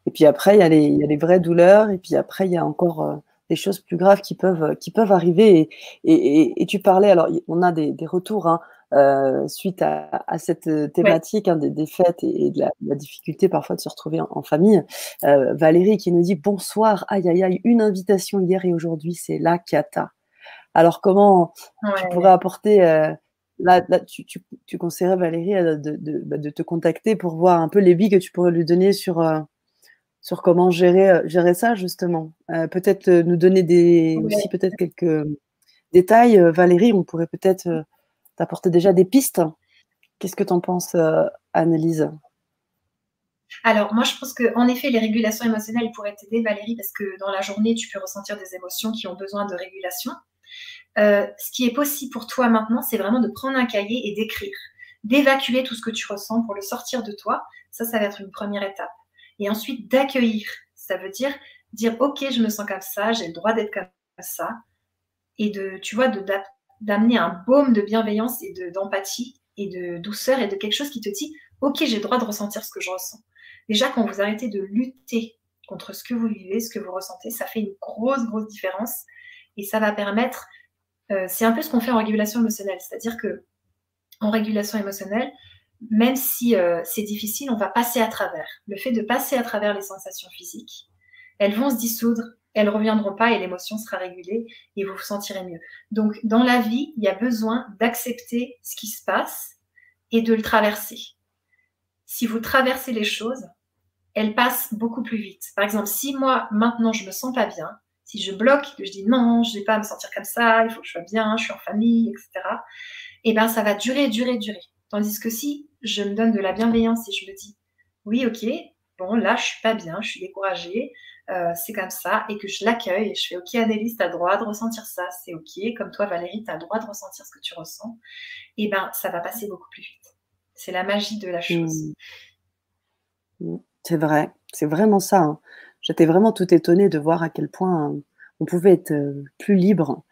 Speaker 1: Et puis après, il y, a les, vraies douleurs. Et puis après, il y a encore euh, des choses plus graves qui peuvent, qui peuvent arriver. Et, tu parlais, alors on a des, retours. Hein, euh, suite à, cette euh, thématique hein, des, fêtes et, de, la, difficulté parfois de se retrouver en, famille. Euh, Valérie qui nous dit bonsoir, aïe aïe aïe, une invitation hier et aujourd'hui, c'est la cata. Alors comment tu pourrais apporter là, tu, tu, conseillerais Valérie bah, de, te contacter pour voir un peu les billes que tu pourrais lui donner sur sur comment gérer, gérer ça justement? peut-être nous donner des, aussi peut-être quelques détails. Valérie, on pourrait peut-être t'apporter déjà des pistes. Qu'est-ce que tu en penses, euh, Annelise?
Speaker 2: Alors, moi, je pense qu'en effet, les régulations émotionnelles pourraient t'aider, Valérie, parce que dans la journée, tu peux ressentir des émotions qui ont besoin de régulation. Euh, ce qui est possible pour toi maintenant, c'est vraiment de prendre un cahier et d'écrire, d'évacuer tout ce que tu ressens pour le sortir de toi. Ça, ça va être une première étape. Et ensuite, d'accueillir. Ça veut dire dire, OK, je me sens comme ça, j'ai le droit d'être comme ça. Et de, tu vois, de, d'amener un baume de bienveillance et d'empathie et de douceur et de quelque chose qui te dit Ok, j'ai le droit de ressentir ce que je ressens. Déjà, quand vous arrêtez de lutter contre ce que vous vivez, ce que vous ressentez, ça fait une grosse, grosse différence et ça va permettre. Euh, c'est un peu ce qu'on fait en régulation émotionnelle, c'est-à-dire que en régulation émotionnelle, même si euh, c'est difficile, on va passer à travers. Le fait de passer à travers les sensations physiques, elles vont se dissoudre elles reviendront pas et l'émotion sera régulée et vous vous sentirez mieux. Donc, dans la vie, il y a besoin d'accepter ce qui se passe et de le traverser. Si vous traversez les choses, elles passent beaucoup plus vite. Par exemple, si moi, maintenant, je me sens pas bien, si je bloque, que je dis non, je vais pas me sentir comme ça, il faut que je sois bien, je suis en famille, etc., eh ben, ça va durer, durer, durer. Tandis que si je me donne de la bienveillance et je me dis, oui, ok, bon, là, je suis pas bien, je suis découragée, euh, c'est comme ça, et que je l'accueille et je fais Ok, Adélie, tu as le droit de ressentir ça, c'est ok. Comme toi, Valérie, tu as le droit de ressentir ce que tu ressens. Et ben, ça va passer beaucoup plus vite. C'est la magie de la chose.
Speaker 1: Mmh. Mmh. C'est vrai, c'est vraiment ça. Hein. J'étais vraiment tout étonnée de voir à quel point euh, on pouvait être euh, plus libre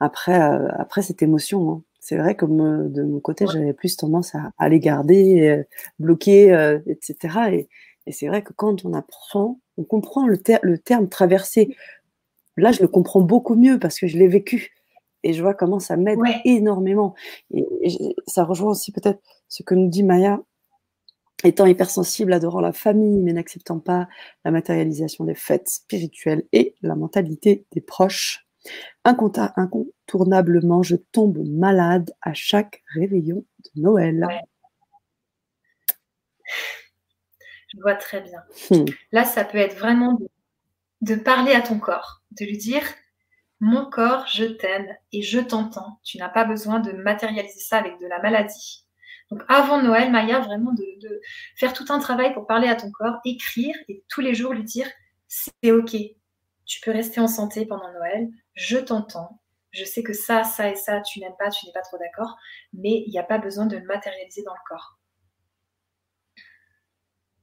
Speaker 1: après, après cette émotion. Hein. C'est vrai que de mon côté, j'avais plus tendance à, les garder, bloquer, etc. Et, et c'est vrai que quand on apprend, on comprend le, terme traverser. Là, je le comprends beaucoup mieux parce que je l'ai vécu. Et je vois comment ça m'aide énormément. Et, ça rejoint aussi peut-être ce que nous dit Maya, étant hypersensible, adorant la famille, mais n'acceptant pas la matérialisation des fêtes spirituelles et la mentalité des proches. Incontournablement, je tombe malade à chaque réveillon de Noël.
Speaker 2: Je vois très bien. Hmm. Là, ça peut être vraiment de, parler à ton corps, de lui dire Mon corps, je t'aime et je t'entends. Tu n'as pas besoin de matérialiser ça avec de la maladie. Donc, avant Noël, Maya, vraiment de, de faire tout un travail pour parler à ton corps, écrire et tous les jours lui dire C'est OK. Tu peux rester en santé pendant Noël. Je t'entends. Je sais que ça, ça et ça, tu n'aimes pas, tu n'es pas trop d'accord, mais il n'y a pas besoin de le matérialiser dans le corps.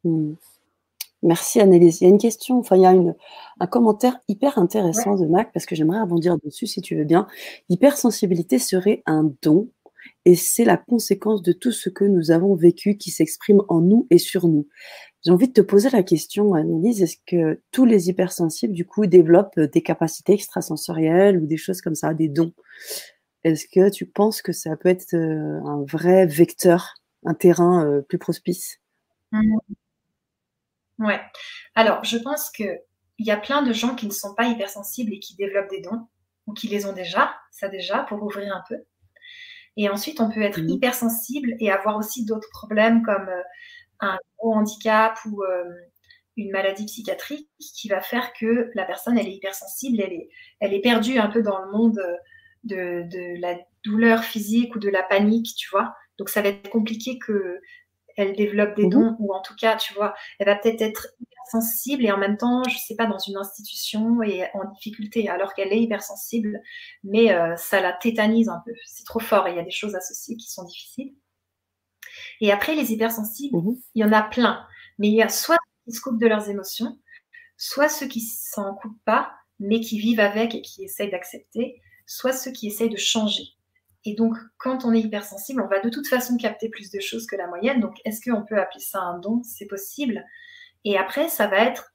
Speaker 1: Hmm. Merci Annelise. Il y a une question, enfin il y a une, un commentaire hyper intéressant de Mac parce que j'aimerais rebondir dessus si tu veux bien. L'hypersensibilité serait un don et c'est la conséquence de tout ce que nous avons vécu qui s'exprime en nous et sur nous. j'ai envie de te poser la question, Annelise, est-ce que tous les hypersensibles, du coup, développent des capacités extrasensorielles ou des choses comme ça, des dons? Est-ce que tu penses que ça peut être un vrai vecteur, un terrain plus prospice?
Speaker 2: Mmh. Ouais. Alors, je pense qu'il y a plein de gens qui ne sont pas hypersensibles et qui développent des dons, ou qui les ont déjà, ça déjà, pour ouvrir un peu. Et ensuite, on peut être mmh. hypersensible et avoir aussi d'autres problèmes comme euh, un gros handicap ou euh, une maladie psychiatrique qui va faire que la personne, elle est hypersensible, elle est, elle est perdue un peu dans le monde de, de la douleur physique ou de la panique, tu vois. Donc, ça va être compliqué que elle développe des mmh dons, ou en tout cas, tu vois, elle va peut-être être hypersensible et en même temps, je sais pas, dans une institution et en difficulté, alors qu'elle est hypersensible, mais euh, ça la tétanise un peu. C'est trop fort et il y a des choses associées qui sont difficiles. Et après, les hypersensibles, mmh il y en a plein, mais il y a soit ceux qui se coupent de leurs émotions, soit ceux qui s'en coupent pas, mais qui vivent avec et qui essayent d'accepter, soit ceux qui essayent de changer. Et donc, quand on est hypersensible, on va de toute façon capter plus de choses que la moyenne. Donc, est-ce qu'on peut appeler ça un don? C'est possible. Et après, ça va être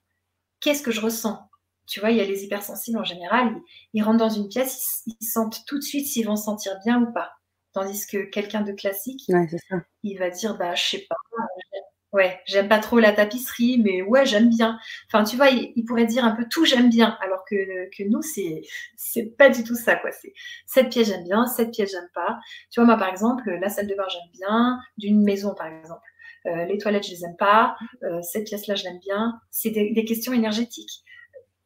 Speaker 2: qu'est-ce que je ressens? Tu vois, il y a les hypersensibles en général, ils, rentrent dans une pièce, ils, sentent tout de suite s'ils vont se sentir bien ou pas. Tandis que quelqu'un de classique, il va dire, bah, je sais pas, ouais, j'aime pas trop la tapisserie, mais ouais, j'aime bien. Enfin, tu vois, il, pourrait dire un peu tout j'aime bien, alors que, que nous, c'est, c'est pas du tout ça, quoi. C'est cette pièce j'aime bien, cette pièce j'aime pas. Tu vois, moi, par exemple, la salle de bain j'aime bien, d'une maison, par exemple. Euh, les toilettes, je les aime pas. Euh, cette pièce-là, je l'aime bien. C'est des, questions énergétiques.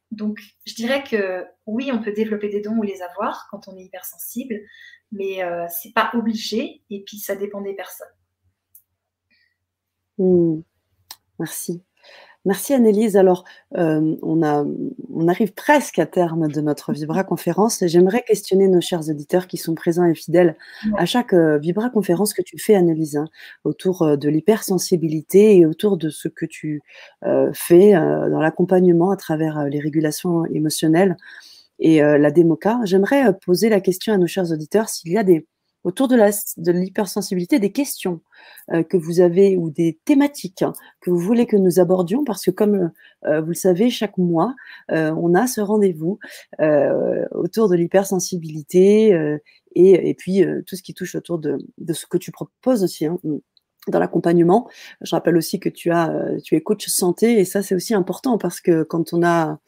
Speaker 2: Donc, je dirais que oui, on peut développer des dons ou les avoir quand on est hypersensible, mais euh, c'est pas obligé. Et puis, ça dépend des personnes.
Speaker 1: Mmh. Merci. Merci Annelise. Alors, euh, on, a, on arrive presque à terme de notre Vibra conférence. J'aimerais questionner nos chers auditeurs qui sont présents et fidèles à chaque euh, Vibra conférence que tu fais, Annelise, hein, autour euh, de l'hypersensibilité et autour de ce que tu fais dans l'accompagnement à travers les régulations émotionnelles et la démoca. J'aimerais poser la question à nos chers auditeurs s'il y a des, autour de l'hypersensibilité des questions euh, que vous avez ou des thématiques hein, que vous voulez que nous abordions parce que comme euh, vous le savez, chaque mois, euh, on a ce rendez-vous autour de l'hypersensibilité et, et, puis tout ce qui touche autour de, de ce que tu proposes aussi. Hein, dans l'accompagnement. Je rappelle aussi que tu as, tu es coach santé et ça c'est aussi important parce que quand on a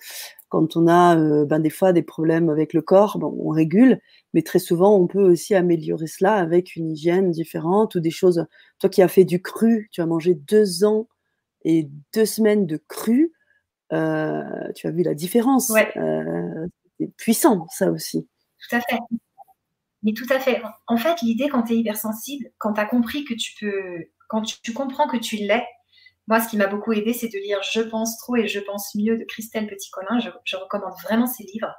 Speaker 1: quand on a euh, ben, des fois des problèmes avec le corps, on régule, mais très souvent on peut aussi améliorer cela avec une hygiène différente ou des choses. Toi qui as fait du cru, tu as mangé deux ans et deux semaines de cru, euh, tu as vu la différence. Euh, c'est puissant ça aussi.
Speaker 2: Tout à fait. Mais tout à fait. En fait, l'idée quand tu es hypersensible, quand tu as compris que tu peux, quand tu comprends que tu l'es, moi, ce qui m'a beaucoup aidé, c'est de lire Je pense trop et Je pense mieux de Christelle Petit-Colin. Je, recommande vraiment ces livres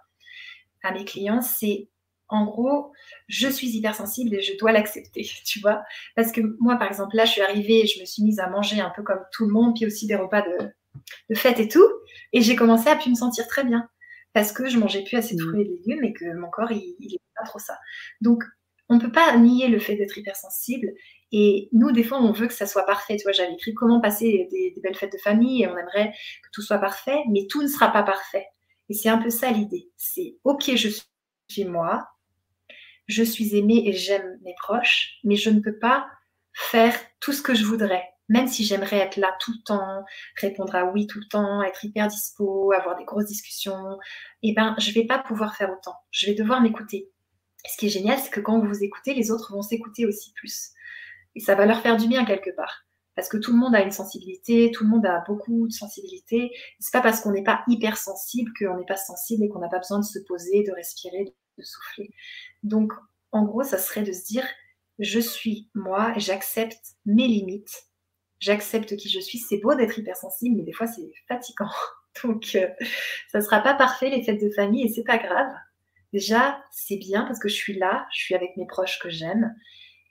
Speaker 2: à mes clients. C'est en gros, je suis hypersensible et je dois l'accepter, [LAUGHS] tu vois. Parce que moi, par exemple, là, je suis arrivée et je me suis mise à manger un peu comme tout le monde, puis aussi des repas de, de fête et tout. Et j'ai commencé à plus me sentir très bien parce que je mangeais plus assez de mmh. fruits et légumes et que mon corps, il n'est pas trop ça. Donc, on ne peut pas nier le fait d'être hypersensible et nous, des fois, on veut que ça soit parfait. Tu vois, j'avais écrit comment passer des, belles fêtes de famille et on aimerait que tout soit parfait, mais tout ne sera pas parfait. Et c'est un peu ça l'idée. C'est OK, je suis moi, je suis aimée et j'aime mes proches, mais je ne peux pas faire tout ce que je voudrais. Même si j'aimerais être là tout le temps, répondre à oui tout le temps, être hyper dispo, avoir des grosses discussions, eh ben, je vais pas pouvoir faire autant. Je vais devoir m'écouter. Ce qui est génial, c'est que quand vous vous écoutez, les autres vont s'écouter aussi plus. Et ça va leur faire du bien quelque part. Parce que tout le monde a une sensibilité, tout le monde a beaucoup de sensibilité. C'est pas parce qu'on n'est pas hypersensible qu'on n'est pas sensible et qu'on n'a pas besoin de se poser, de respirer, de souffler. Donc, en gros, ça serait de se dire, je suis moi j'accepte mes limites. J'accepte qui je suis. C'est beau d'être hypersensible, mais des fois, c'est fatigant. [LAUGHS] Donc, euh, ça ne sera pas parfait, les fêtes de famille, et c'est pas grave. Déjà, c'est bien parce que je suis là, je suis avec mes proches que j'aime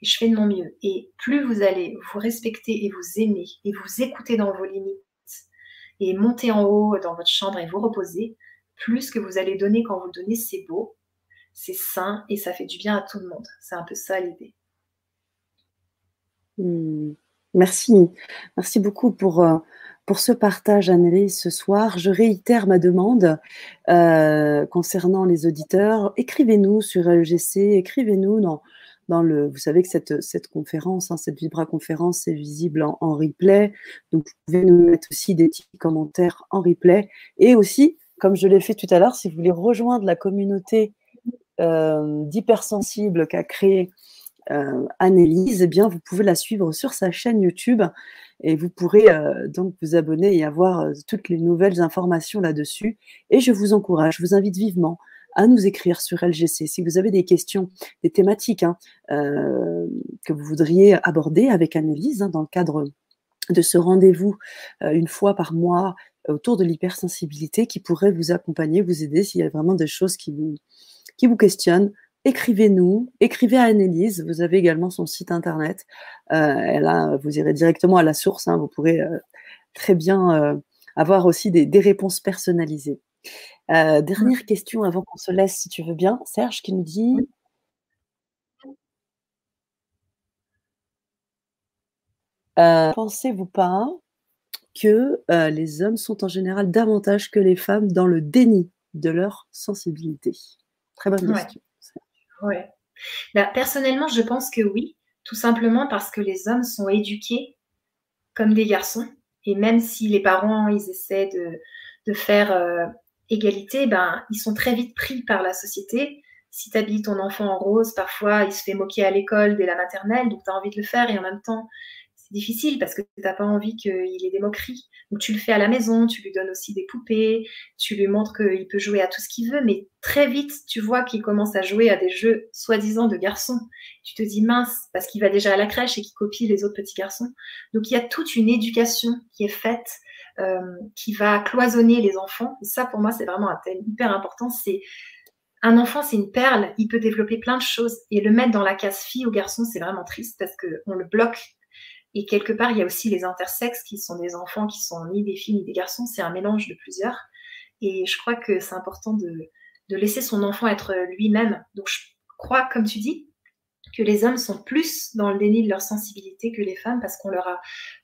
Speaker 2: je fais de mon mieux. Et plus vous allez vous respecter et vous aimer et vous écouter dans vos limites et monter en haut dans votre chambre et vous reposer, plus que vous allez donner quand vous donnez, c'est beau, c'est sain et ça fait du bien à tout le monde. C'est un peu ça l'idée.
Speaker 1: Hmm. Merci. Merci beaucoup pour, euh, pour ce partage, Annelise, ce soir. Je réitère ma demande euh, concernant les auditeurs. Écrivez-nous sur LGC, écrivez-nous dans, Vous savez que cette, conférence, hein, cette Vibra conférence est visible en, en, replay. Donc, vous pouvez nous mettre aussi des petits commentaires en replay. Et aussi, comme je l'ai fait tout à l'heure, si vous voulez rejoindre la communauté euh, d'hypersensibles qu'a créée euh, Annelise, eh bien, vous pouvez la suivre sur sa chaîne YouTube et vous pourrez euh, donc vous abonner et avoir euh, toutes les nouvelles informations là-dessus. Et je vous encourage, je vous invite vivement à nous écrire sur LGC si vous avez des questions, des thématiques hein, euh, que vous voudriez aborder avec Annelise hein, dans le cadre de ce rendez-vous euh, une fois par mois autour de l'hypersensibilité qui pourrait vous accompagner, vous aider s'il y a vraiment des choses qui vous, qui vous questionnent écrivez-nous, écrivez à Annelise. Vous avez également son site internet. Euh, a, vous irez directement à la source. Hein, vous pourrez euh, très bien euh, avoir aussi des, des réponses personnalisées. Euh, dernière question avant qu'on se laisse, si tu veux bien, Serge, qui nous dit. Euh, Pensez-vous pas que euh, les hommes sont en général davantage que les femmes dans le déni de leur sensibilité? Très bonne
Speaker 2: Ouais.
Speaker 1: question.
Speaker 2: Ouais. Bah, personnellement, je pense que oui, tout simplement parce que les hommes sont éduqués comme des garçons. Et même si les parents, ils essaient de, de faire égalité, ben, ils sont très vite pris par la société. Si tu habilles ton enfant en rose, parfois, il se fait moquer à l'école dès la maternelle, donc tu as envie de le faire et en même temps, c'est difficile parce que tu n'as pas envie qu'il ait des moqueries. Donc tu le fais à la maison, tu lui donnes aussi des poupées, tu lui montres qu'il peut jouer à tout ce qu'il veut, mais très vite, tu vois qu'il commence à jouer à des jeux soi-disant de garçons. Tu te dis mince, parce qu'il va déjà à la crèche et qu'il copie les autres petits garçons. Donc il y a toute une éducation qui est faite, qui va cloisonner les enfants. Ça, pour moi, c'est vraiment un thème hyper important. C'est un enfant, c'est une perle, il peut développer plein de choses. Et le mettre dans la case fille ou garçon, c'est vraiment triste parce qu'on le bloque et quelque part, il y a aussi les intersexes qui sont des enfants qui sont ni des filles ni des garçons. C'est un mélange de plusieurs. Et je crois que c'est important de, laisser son enfant être lui-même. Donc je crois, comme tu dis, que les hommes sont plus dans le déni de leur sensibilité que les femmes parce qu'on leur a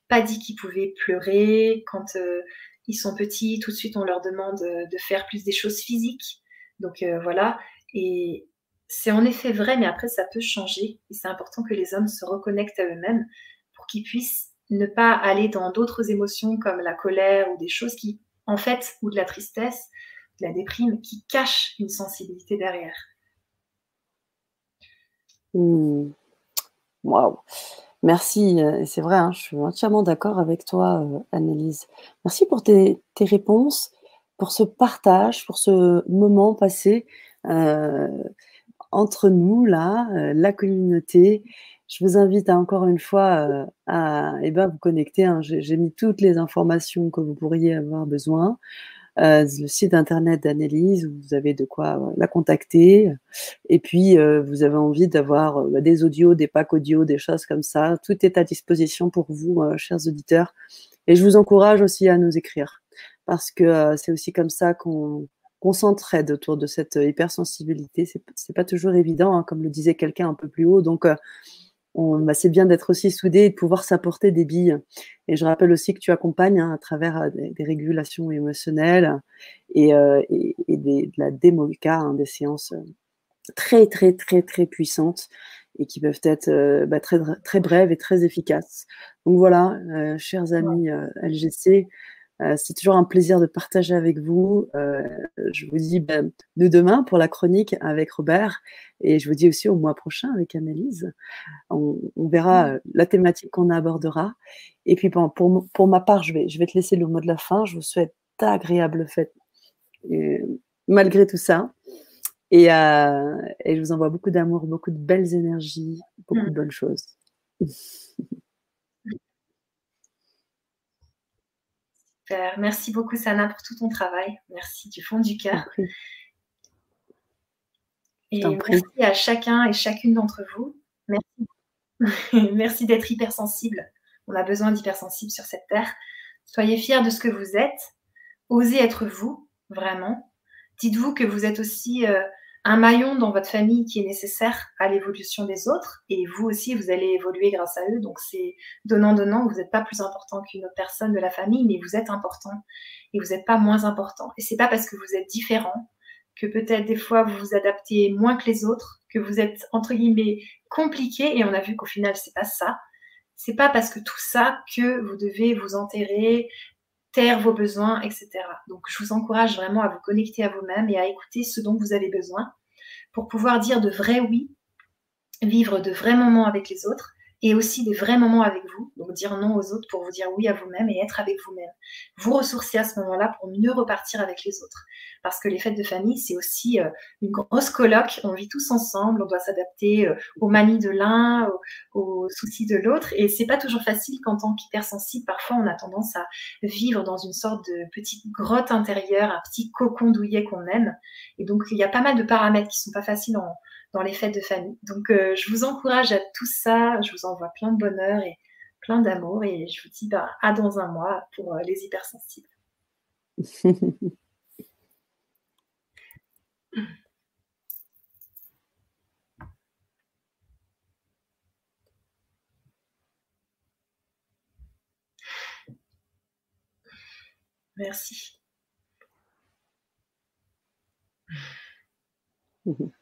Speaker 2: pas dit qu'ils pouvaient pleurer quand euh, ils sont petits. Tout de suite, on leur demande de faire plus des choses physiques. Donc euh, voilà. Et c'est en effet vrai, mais après, ça peut changer. Et c'est important que les hommes se reconnectent à eux-mêmes pour qu'ils puissent ne pas aller dans d'autres émotions comme la colère ou des choses qui, en fait, ou de la tristesse, de la déprime, qui cachent une sensibilité derrière.
Speaker 1: Mmh. Waouh. Merci. C'est vrai, hein, je suis entièrement d'accord avec toi, euh, Annelise. Merci pour tes, tes, réponses, pour ce partage, pour ce moment passé euh, entre nous, là, euh, la communauté. Je vous invite encore une fois euh, à eh ben, vous connecter. Hein. J'ai mis toutes les informations que vous pourriez avoir besoin. Euh, le site internet d'Annelise, où vous avez de quoi euh, la contacter. Et puis, euh, vous avez envie d'avoir euh, des audios, des packs audio, des choses comme ça. Tout est à disposition pour vous, chers auditeurs. Et je vous encourage aussi à nous écrire, parce que c'est aussi comme ça qu'on qu'on s'entraide autour de cette hypersensibilité. C'est pas toujours évident, hein, comme le disait quelqu'un un peu plus haut. Donc, bah, c'est bien d'être aussi soudé et de pouvoir s'apporter des billes. Et je rappelle aussi que tu accompagnes hein, à travers euh, des, des, régulations émotionnelles et, euh, et, et des, de la démolca, hein, des séances euh, très, très, très, très puissantes et qui peuvent être euh, bah, très, très brèves et très efficaces. Donc voilà, euh, chers amis LGC, c'est toujours un plaisir de partager avec vous. je vous dis ben, de demain pour la chronique avec Robert et je vous dis aussi au mois prochain avec Annelise. On, on verra mmh. la thématique qu'on abordera. Et puis bon, pour, pour ma part, je vais, je vais te laisser le mot de la fin. Je vous souhaite d'agréables fêtes malgré tout ça. Et, euh, et, je vous envoie beaucoup d'amour, beaucoup de belles énergies, beaucoup mmh. de bonnes choses.
Speaker 2: Super. Merci beaucoup, Sana, pour tout ton travail. Merci du fond du cœur. Et merci à chacun et chacune d'entre vous. Merci. [LAUGHS] merci d'être hypersensible. On a besoin d'hypersensibles sur cette terre. Soyez fiers de ce que vous êtes. Osez être vous, vraiment. Dites-vous que vous êtes aussi euh, un maillon dans votre famille qui est nécessaire à l'évolution des autres. Et vous aussi vous allez évoluer grâce à eux. Donc c'est donnant donnant. Vous n'êtes pas plus important qu'une autre personne de la famille mais vous êtes important. Et vous n'êtes pas moins important. Et c'est pas parce que vous êtes différent que peut-être des fois vous vous adaptez moins que les autres que vous êtes entre guillemets compliqué. Et on a vu qu'au final c'est pas ça. C'est pas parce que tout ça que vous devez vous enterrer vos besoins, etc. Donc, je vous encourage vraiment à vous connecter à vous-même et à écouter ce dont vous avez besoin pour pouvoir dire de vrais oui, vivre de vrais moments avec les autres et aussi des vrais moments avec vous. Donc dire non aux autres pour vous dire oui à vous-même et être avec vous-même. Vous ressourcer à ce moment-là pour mieux repartir avec les autres. Parce que les fêtes de famille, c'est aussi euh, une grosse colloque. On vit tous ensemble, on doit s'adapter euh, aux manies de l'un, aux, soucis de l'autre. Et c'est pas toujours facile qu'en tant qu'hypersensible, parfois on a tendance à vivre dans une sorte de petite grotte intérieure, un petit cocon douillet qu'on aime. Et donc il y a pas mal de paramètres qui sont pas faciles en, dans les fêtes de famille. Donc, euh, je vous encourage à tout ça. Je vous envoie plein de bonheur et plein d'amour. Et je vous dis bah, à dans un mois pour euh, les hypersensibles. Merci. [LAUGHS]